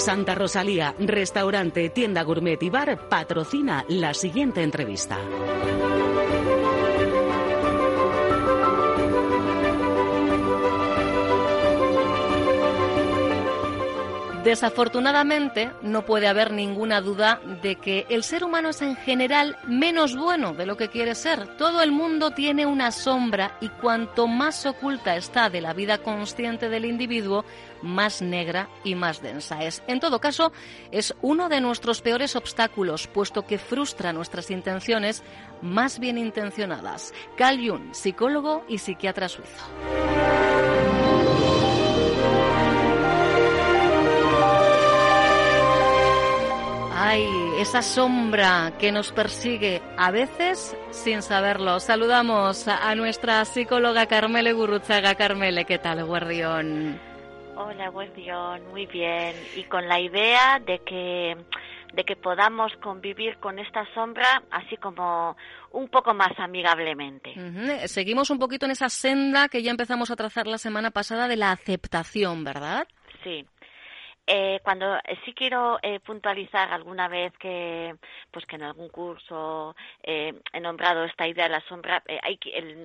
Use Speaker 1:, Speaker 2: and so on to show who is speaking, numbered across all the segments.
Speaker 1: Santa Rosalía, restaurante, tienda gourmet y bar patrocina la siguiente entrevista.
Speaker 2: Desafortunadamente, no puede haber ninguna duda de que el ser humano es en general menos bueno de lo que quiere ser. Todo el mundo tiene una sombra y cuanto más oculta está de la vida consciente del individuo, más negra y más densa es. En todo caso, es uno de nuestros peores obstáculos, puesto que frustra nuestras intenciones más bien intencionadas. Carl Jung, psicólogo y psiquiatra suizo. Ay, esa sombra que nos persigue a veces sin saberlo. Saludamos a nuestra psicóloga Carmele Gurruchaga. Carmele, ¿qué tal, guardión?
Speaker 3: Hola, guardión, muy bien. Y con la idea de que de que podamos convivir con esta sombra así como un poco más amigablemente.
Speaker 2: Seguimos un poquito en esa senda que ya empezamos a trazar la semana pasada de la aceptación, ¿verdad?
Speaker 3: Sí. Eh, cuando eh, sí quiero eh, puntualizar alguna vez que pues que en algún curso he nombrado esta idea de la sombra hay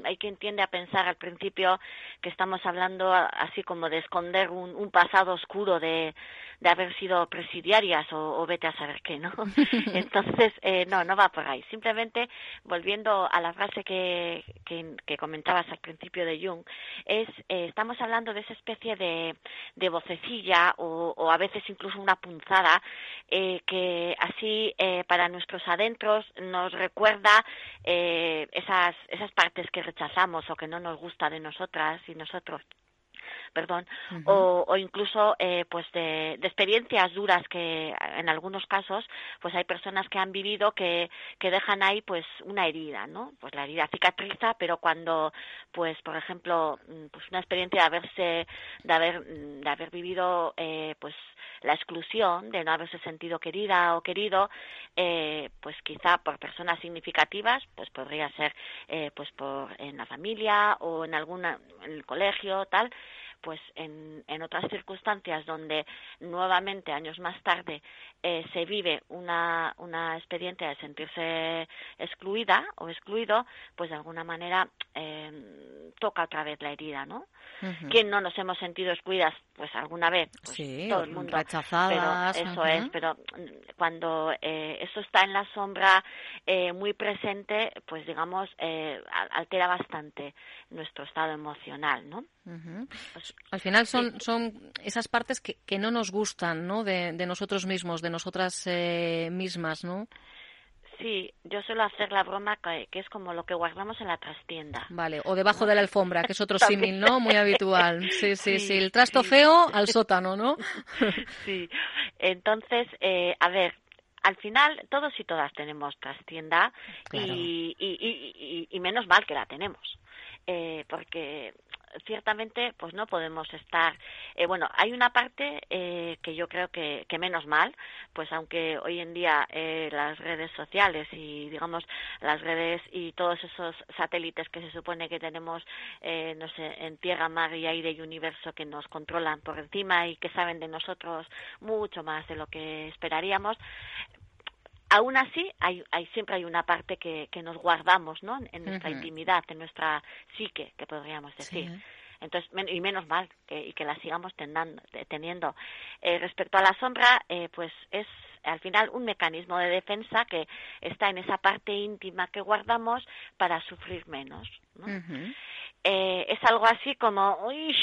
Speaker 3: hay quien tiende a pensar al principio que estamos hablando así como de esconder un, un pasado oscuro de de haber sido presidiarias o, vete a saber qué, ¿no? Entonces, eh, no, no va por ahí. Simplemente, volviendo a la frase que, que, comentabas al principio de Jung, es, eh, estamos hablando de esa especie de, de vocecilla o, o, a veces incluso una punzada eh, que así eh, para nuestros adentros nos recuerda eh, esas, esas partes que rechazamos o que no nos gusta de nosotras y nosotros perdón, o, o, incluso eh, pues de, de, experiencias duras que en algunos casos pues hay personas que han vivido que, que dejan ahí pues una herida, ¿no? Pues la herida cicatriza, pero cuando pues por ejemplo mm, pues una experiencia de haberse de haber de haber vivido eh, pues la exclusión de no haberse sentido querida o querido eh, pues quizá por personas significativas pues podría ser eh, pues por en la familia o en alguna en el colegio tal pues en, en otras circunstancias donde nuevamente años más tarde eh, se vive una, una experiencia de sentirse excluida o excluido, pues de alguna manera eh, toca otra vez la herida, ¿no? ¿Quién no nos hemos sentido excluidas? Pues alguna vez, pues
Speaker 2: sí,
Speaker 3: todo el mundo.
Speaker 2: Rechazadas.
Speaker 3: Pero eso es, pero cuando eh, eso está en la sombra eh, muy presente, pues digamos, eh, altera bastante nuestro estado emocional, ¿no?
Speaker 2: Pues, Al final son, son esas partes que, que no nos gustan, ¿no? De, de nosotros mismos, de nosotras eh, mismas, ¿no?
Speaker 3: Sí, yo suelo hacer la broma que, que, es como lo que guardamos en la trastienda.
Speaker 2: Vale, o debajo de la alfombra, que es otro símil, ¿no? Muy habitual. Sí, sí, sí, sí. El trasto sí. feo al sótano, ¿no?
Speaker 3: sí. Entonces, eh, a ver, al final todos y todas tenemos trastienda claro. y, y, y, y, menos mal que la tenemos. Eh, porque ciertamente pues no podemos estar eh, bueno hay una parte eh, que yo creo que, que, menos mal pues aunque hoy en día eh, las redes sociales y digamos las redes y todos esos satélites que se supone que tenemos eh, no sé en tierra mar y aire y universo que nos controlan por encima y que saben de nosotros mucho más de lo que esperaríamos aún así hay, hay, siempre hay una parte que, que nos guardamos ¿no? en nuestra uh -huh. intimidad en nuestra psique que podríamos decir sí. entonces y menos mal que, y que la sigamos tendando, teniendo eh, respecto a la sombra eh, pues es al final un mecanismo de defensa que está en esa parte íntima que guardamos para sufrir menos ¿no? Eh, es algo así como, uy,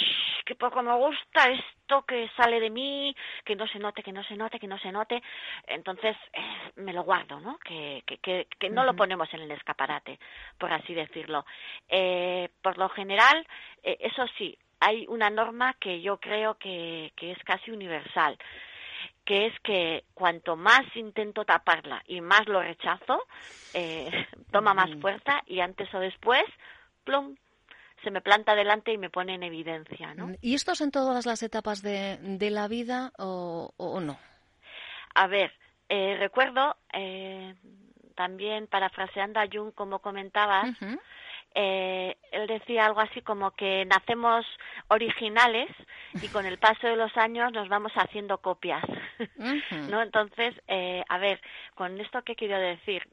Speaker 3: que poco me gusta esto que sale de mí, que no se note, que no se note, que no se note. Entonces eh, me lo guardo, ¿no? Que, que, que, no lo ponemos en el escaparate, por así decirlo. Eh, por lo general, eso sí, hay una norma que yo creo que, que es casi universal que es que cuanto más intento taparla y más lo rechazo, toma más fuerza y antes o después, plum, se me planta delante y me pone en evidencia. ¿no?
Speaker 2: ¿Y esto es en todas las etapas de, de la vida o, o, no?
Speaker 3: A ver, eh, recuerdo eh, también parafraseando a Jung, como comentabas, eh, él decía algo así como que nacemos originales y con el paso de los años nos vamos haciendo copias. ¿no? Entonces, eh, a ver, con esto qué quiero decir.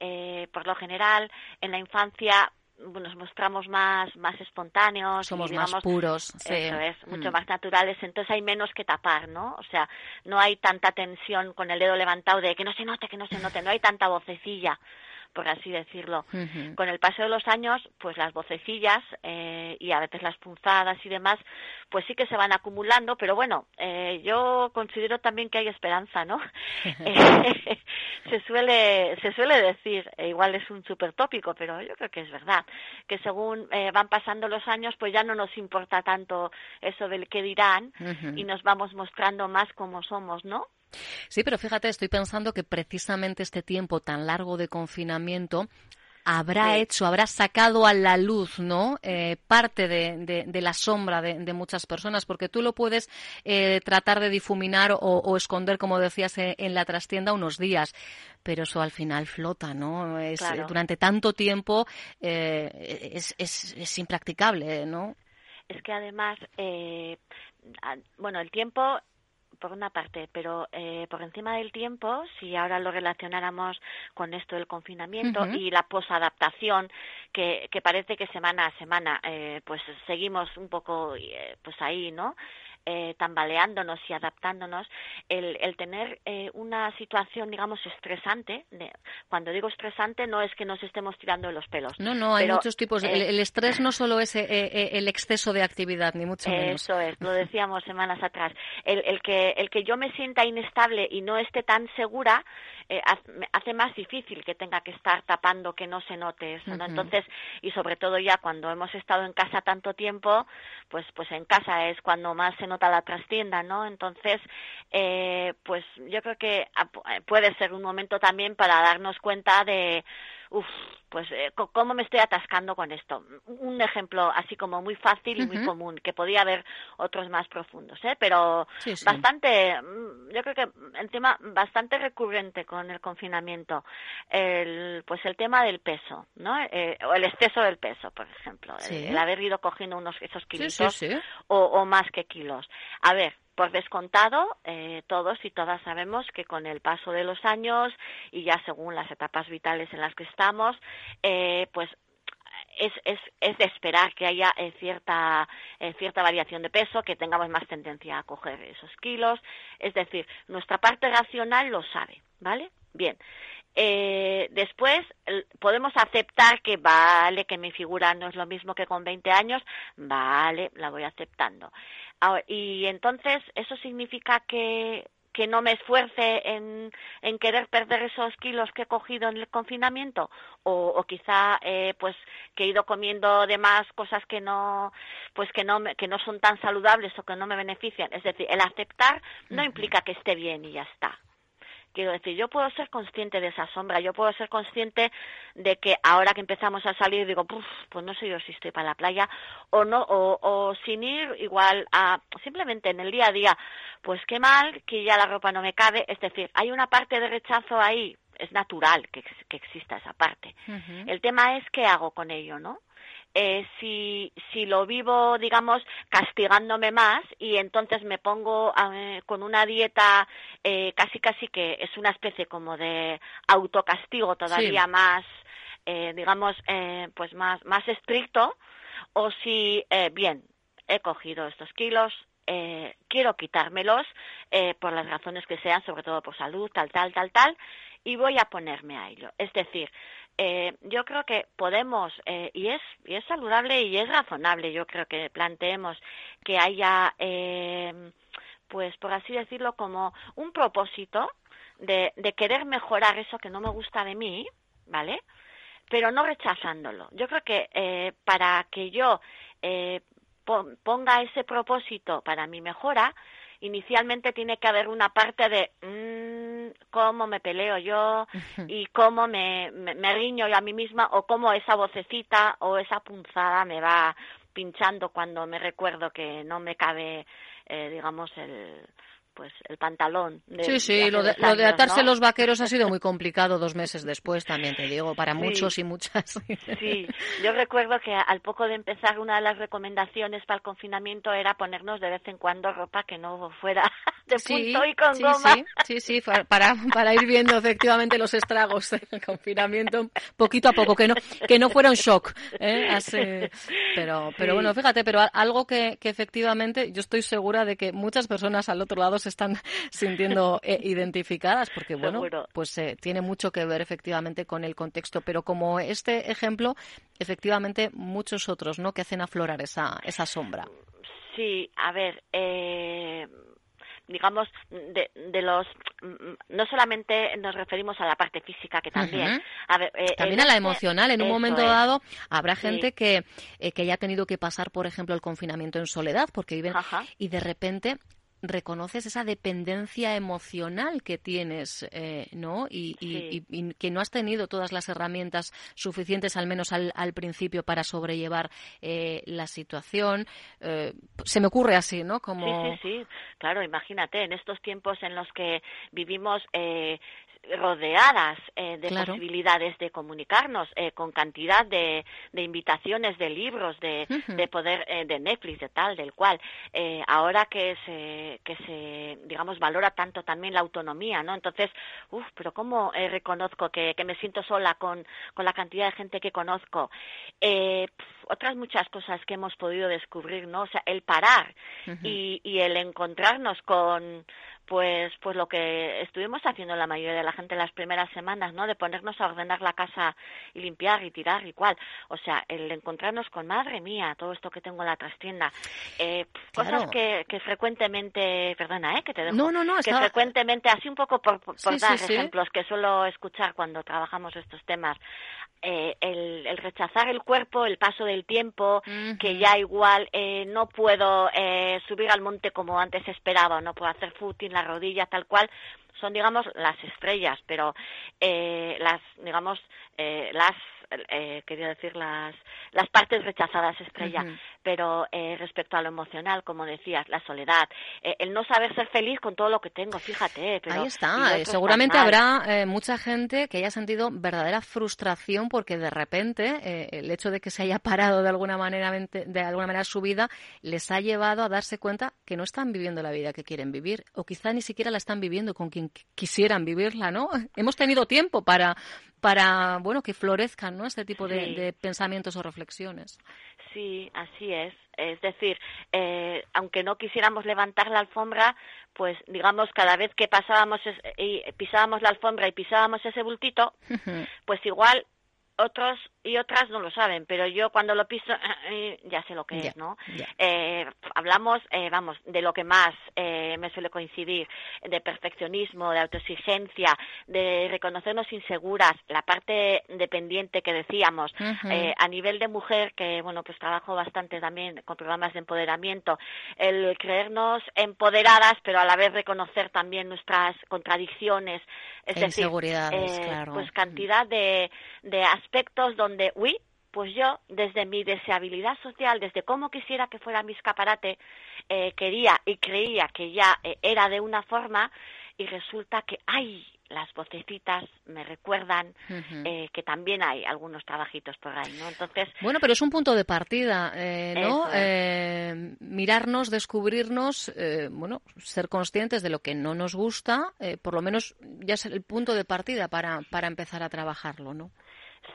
Speaker 3: Eh, por lo general, en la infancia nos mostramos más más espontáneos
Speaker 2: somos más puros
Speaker 3: sí. eso es mucho mm. más naturales entonces hay menos que tapar no o sea no hay tanta tensión con el dedo levantado de que no se note que no se note no hay tanta vocecilla por así decirlo. Con el paso de los años, pues las vocecillas eh, y a veces las punzadas y demás, pues sí que se van acumulando, pero bueno, eh, yo considero también que hay esperanza, ¿no? Eh, se suele se suele decir, e igual es un súper tópico, pero yo creo que es verdad, que según van pasando los años, pues ya no nos importa tanto eso del que dirán y nos vamos mostrando más como somos, ¿no?
Speaker 2: Sí, pero fíjate, estoy pensando que precisamente este tiempo tan largo de confinamiento habrá hecho, habrá sacado a la luz, ¿no? Eh, parte de, de, la sombra de, muchas personas, porque tú lo puedes eh, tratar de difuminar o, esconder, como decías, eh, en la trastienda unos días, pero eso al final flota, ¿no? Es, Durante tanto tiempo es, es, es, impracticable, ¿no?
Speaker 3: Es que además, bueno, el tiempo por una parte, pero eh, por encima del tiempo, si ahora lo relacionáramos con esto del confinamiento y la posadaptación, que, que parece que semana a semana, eh, pues seguimos un poco, eh, pues ahí, ¿no? Eh, tambaleándonos y adaptándonos, el, el tener eh, una situación, digamos, estresante, cuando digo estresante no es que nos estemos tirando de los pelos.
Speaker 2: No, no, hay muchos tipos. el, el, estrés no solo es eh, eh, el exceso de actividad, ni mucho menos.
Speaker 3: Eso es, lo decíamos semanas atrás. El, el, que, el que yo me sienta inestable y no esté tan segura eh, hace más difícil que tenga que estar tapando que no se note eso, ¿no? Entonces, y sobre todo ya cuando hemos estado en casa tanto tiempo, pues, pues en casa es cuando más se nota la trastienda, ¿no? Entonces, eh, pues yo creo que puede ser un momento también para darnos cuenta de Uf, pues eh, cómo me estoy atascando con esto. Un ejemplo así como muy fácil y muy común, que podía haber otros más profundos, ¿eh? pero bastante, mm, yo creo que el tema bastante recurrente con el confinamiento, el, pues el tema del peso, ¿no? Eh, o el exceso del peso, por ejemplo, el, haber ido cogiendo unos esos kilos o, o más que kilos. A ver, por descontado, eh, todos y todas sabemos que con el paso de los años y ya según las etapas vitales en las que estamos, eh, pues es, es, es, de esperar que haya eh, cierta, cierta variación de peso, que tengamos más tendencia a coger esos kilos. Es decir, nuestra parte racional lo sabe, ¿vale? Bien. Después podemos aceptar que vale, que mi figura no es lo mismo que con 20 años, vale, la voy aceptando. Y entonces, ¿eso significa que, que no me esfuerce en, en, querer perder esos kilos que he cogido en el confinamiento? O, o quizá, eh, pues, que he ido comiendo de más cosas que no, pues, que no, que no son tan saludables o que no me benefician. Es decir, el aceptar no implica que esté bien y ya está. Quiero decir, yo puedo ser consciente de esa sombra, yo puedo ser consciente de que ahora que empezamos a salir digo, pues no sé yo si estoy para la playa o no, o, o sin ir igual a simplemente en el día a día, pues qué mal que ya la ropa no me cabe, es decir, hay una parte de rechazo ahí, es natural que, que exista esa parte. El tema es qué hago con ello, ¿no? Eh, si, si lo vivo, digamos, castigándome más y entonces me pongo eh, con una dieta eh, casi casi que es una especie como de autocastigo todavía más, eh, digamos, eh, pues más, más estricto, o si, eh, bien, he cogido estos kilos, eh, quiero quitármelos eh, por las razones que sean, sobre todo por salud, tal, tal, tal, tal, y voy a ponerme a ello. Es decir, eh, yo creo que podemos, eh, y, es, y es saludable y es razonable, yo creo que planteemos que haya, eh, pues por así decirlo, como un propósito de, de querer mejorar eso que no me gusta de mí, ¿vale? Pero no rechazándolo. Yo creo que eh, para que yo eh, ponga ese propósito para mi mejora, inicialmente tiene que haber una parte de mmm, cómo me peleo yo y cómo me, me, riño yo a mí misma o cómo esa vocecita o esa punzada me va pinchando cuando me recuerdo que no me cabe, eh, digamos, el, pues el pantalón.
Speaker 2: De, sí, sí, lo, de, lo de, atarse los vaqueros ha sido muy complicado dos meses después, también te digo, para muchos y muchas.
Speaker 3: Sí, yo recuerdo que al poco de empezar una de las recomendaciones para el confinamiento era ponernos de vez en cuando ropa que no fuera de punto y con
Speaker 2: sí,
Speaker 3: goma.
Speaker 2: Sí, sí, para, para ir viendo efectivamente los estragos del confinamiento poquito a poco, que no, que no fuera un shock. ¿eh? pero, pero bueno, fíjate, pero algo que, que efectivamente yo estoy segura de que muchas personas al otro lado se están sintiendo eh, identificadas, porque bueno, pues eh, tiene mucho que ver efectivamente con el contexto, pero como este ejemplo, efectivamente muchos otros, ¿no? Que hacen aflorar esa, esa sombra.
Speaker 3: Sí, a ver, eh, digamos, de, de, los. No solamente nos referimos a la parte física, que también. a ver,
Speaker 2: también a la emocional. En un momento dado habrá gente que, que haya tenido que pasar, por ejemplo, el confinamiento en soledad, porque viven. Y de repente reconoces esa dependencia emocional que tienes, eh, ¿no? Y, que no has tenido todas las herramientas suficientes, al menos al, principio, para sobrellevar eh, la situación. Eh, se me ocurre así, ¿no?
Speaker 3: Como... Sí, sí, sí. Claro, imagínate, en estos tiempos en los que vivimos rodeadas eh, de posibilidades de comunicarnos eh, con cantidad de, de, invitaciones de libros de, de poder eh, de Netflix de tal del cual. Ahora que se que se digamos valora tanto también la autonomía no entonces uff pero cómo reconozco que, que, me siento sola con, con la cantidad de gente que conozco otras muchas cosas que hemos podido descubrir no o sea el parar y, y el encontrarnos con pues pues lo que estuvimos haciendo la mayoría de la gente las primeras semanas, ¿no? De ponernos a ordenar la casa y limpiar y tirar y cual. O sea, el encontrarnos con madre mía, todo esto que tengo en la trastienda, eh, cosas que, que frecuentemente, perdona, ¿eh? Que te dejo.
Speaker 2: No, no, no,
Speaker 3: que frecuentemente, así un poco por, por, dar ejemplos que suelo escuchar cuando trabajamos estos temas, eh, el, el, rechazar el cuerpo, el paso del tiempo, que ya igual eh, no puedo eh, subir al monte como antes esperaba, no puedo hacer footing, la rodilla, tal cual, son, digamos, las estrellas, pero eh, las, digamos, eh, las eh, quería decir las, las partes rechazadas estrella, pero eh, respecto a lo emocional, como decías, la soledad, eh, el no saber ser feliz con todo lo que tengo, fíjate. Pero
Speaker 2: Ahí está, seguramente habrá mucha gente que haya sentido verdadera frustración porque de repente el hecho de que se haya parado de alguna manera, de alguna manera su vida les ha llevado a darse cuenta que no están viviendo la vida que quieren vivir o quizá ni siquiera la están viviendo con quien quisieran vivirla, ¿no? Hemos tenido tiempo para para bueno que florezcan ¿no? este tipo de, pensamientos o reflexiones.
Speaker 3: Sí, así es. Es decir, eh, aunque no quisiéramos levantar la alfombra, pues digamos cada vez que pasábamos y pisábamos la alfombra y pisábamos ese bultito, pues igual otros y otras no lo saben, pero yo cuando lo piso eh, ya sé lo que es, ¿no? Eh, hablamos, eh, vamos, de lo que más eh, me suele coincidir, de perfeccionismo, de autoexigencia, de reconocernos inseguras, la parte dependiente que decíamos, eh, a nivel de mujer, que bueno, pues trabajo bastante también con programas de empoderamiento, el creernos empoderadas, pero a la vez reconocer también nuestras contradicciones, es decir,
Speaker 2: claro.
Speaker 3: pues cantidad de, de aspectos donde donde, uy, pues yo, desde mi deseabilidad social, desde cómo quisiera que fuera mi escaparate, eh, quería y creía que ya eh, era de una forma y resulta que, ay, las vocecitas me recuerdan eh, que también hay algunos trabajitos por ahí, ¿no? Entonces...
Speaker 2: Bueno, pero es un punto de partida, ¿no? mirarnos, descubrirnos, bueno, ser conscientes de lo que no nos gusta, por lo menos ya es el punto de partida para, para empezar a trabajarlo, ¿no?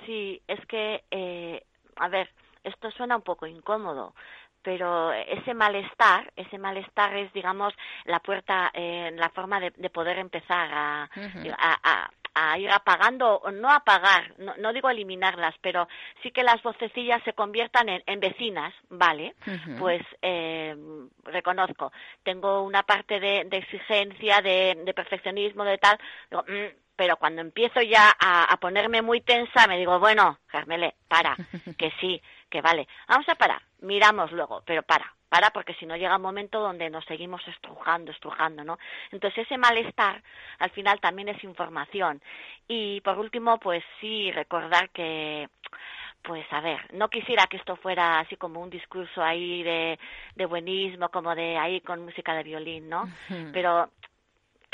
Speaker 3: Sí, es que, eh, a ver, esto suena un poco incómodo, pero ese malestar, ese malestar es, digamos, la puerta, eh, la forma de, poder empezar a, a, a ir apagando, no apagar, no, no, digo eliminarlas, pero sí que las vocecillas se conviertan en, vecinas, ¿vale? Pues eh, reconozco, tengo una parte de, exigencia, de, perfeccionismo, de tal, mm", pero cuando empiezo ya a, a, ponerme muy tensa, me digo, bueno, Carmele, para, que sí, que vale, vamos a parar, miramos luego, pero para, para porque si no llega un momento donde nos seguimos estrujando, estrujando, ¿no? Entonces ese malestar al final también es información. Y por último, pues sí, recordar que pues a ver, no quisiera que esto fuera así como un discurso ahí de, de buenismo, como de ahí con música de violín, ¿no? Pero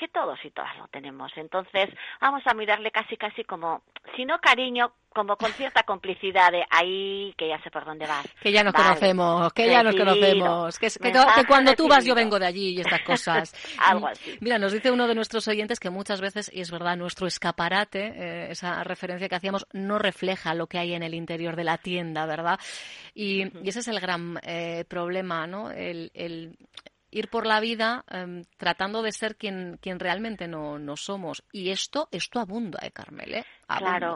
Speaker 3: que todos y todas lo tenemos. Entonces, vamos a mirarle casi casi como, si no cariño, como con cierta complicidad de ahí, que ya sé por dónde vas.
Speaker 2: Que ya nos conocemos, que ya nos conocemos, que, cuando tú vas yo vengo de allí y estas cosas.
Speaker 3: Algo así.
Speaker 2: Mira, nos dice uno de nuestros oyentes que muchas veces, y es verdad, nuestro escaparate, eh, esa referencia que hacíamos, no refleja lo que hay en el interior de la tienda, ¿verdad? Y, ese es el gran eh, problema, ¿no? el, ir por la vida em, tratando de ser quien, quien realmente no, no, somos. Y esto, esto abunda, ¿eh, Carmel? ¿eh?
Speaker 3: Claro.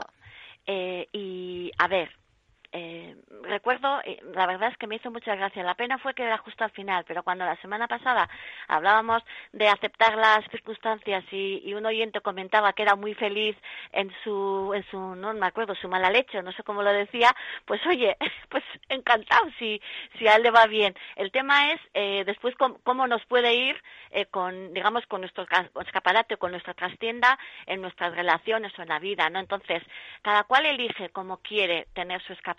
Speaker 3: Eh, y a ver, eh, recuerdo, eh, la verdad es que me hizo mucha gracia. La pena fue que era justo al final, pero cuando la semana pasada hablábamos de aceptar las circunstancias y, y, un oyente comentaba que era muy feliz en su, en su, no me acuerdo, su mala leche, no sé cómo lo decía, pues oye, pues encantado si, si a él le va bien. El tema es eh, después cómo, nos puede ir eh, con, digamos, con nuestro escaparate, con nuestra trastienda en nuestras relaciones o en la vida, ¿no? Entonces, cada cual elige cómo quiere tener su escaparate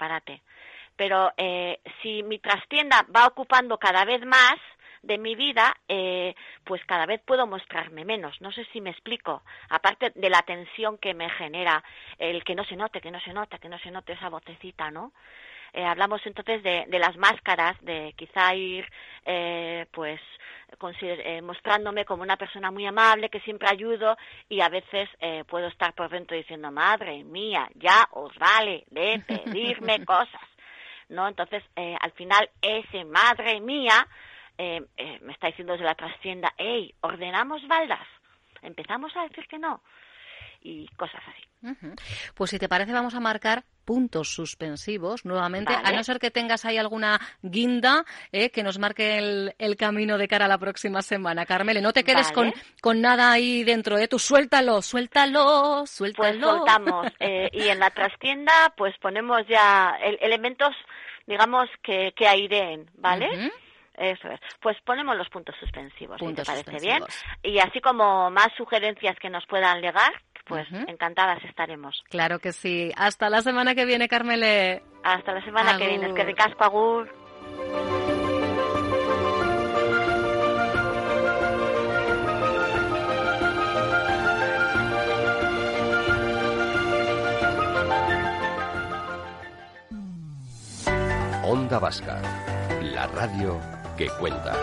Speaker 3: pero eh, si mi trastienda va ocupando cada vez más de mi vida, eh, pues cada vez puedo mostrarme menos. No sé si me explico. Aparte de la tensión que me genera el que no se note, que no se note, que no se note esa vocecita, ¿no? Eh, hablamos entonces de, de, las máscaras, de quizá ir, eh, pues, eh, mostrándome como una persona muy amable, que siempre ayudo, y a veces eh, puedo estar por dentro diciendo, madre mía, ya os vale de pedirme cosas, ¿no? Entonces, eh, al final, ese madre mía eh, me está diciendo desde la trastienda, hey, ordenamos baldas, empezamos a decir que no, y cosas así.
Speaker 2: Pues si te parece vamos a marcar puntos suspensivos nuevamente, a no ser que tengas ahí alguna guinda eh, que nos marque el, camino de cara a la próxima semana. Carmele, no te quedes con, con nada ahí dentro, ¿eh? tú suéltalo, suéltalo, suéltalo.
Speaker 3: Pues soltamos. Eh, y en la trastienda pues ponemos ya elementos, digamos, que, que aireen, ¿vale? Eso es. Pues ponemos los puntos suspensivos, si te parece bien. Y así como más sugerencias que nos puedan llegar, pues encantadas estaremos.
Speaker 2: Claro que sí. Hasta la semana que viene, Carmele.
Speaker 3: Hasta la semana que viene. Es que de casco agur.
Speaker 4: Onda Vasca, la radio que cuenta.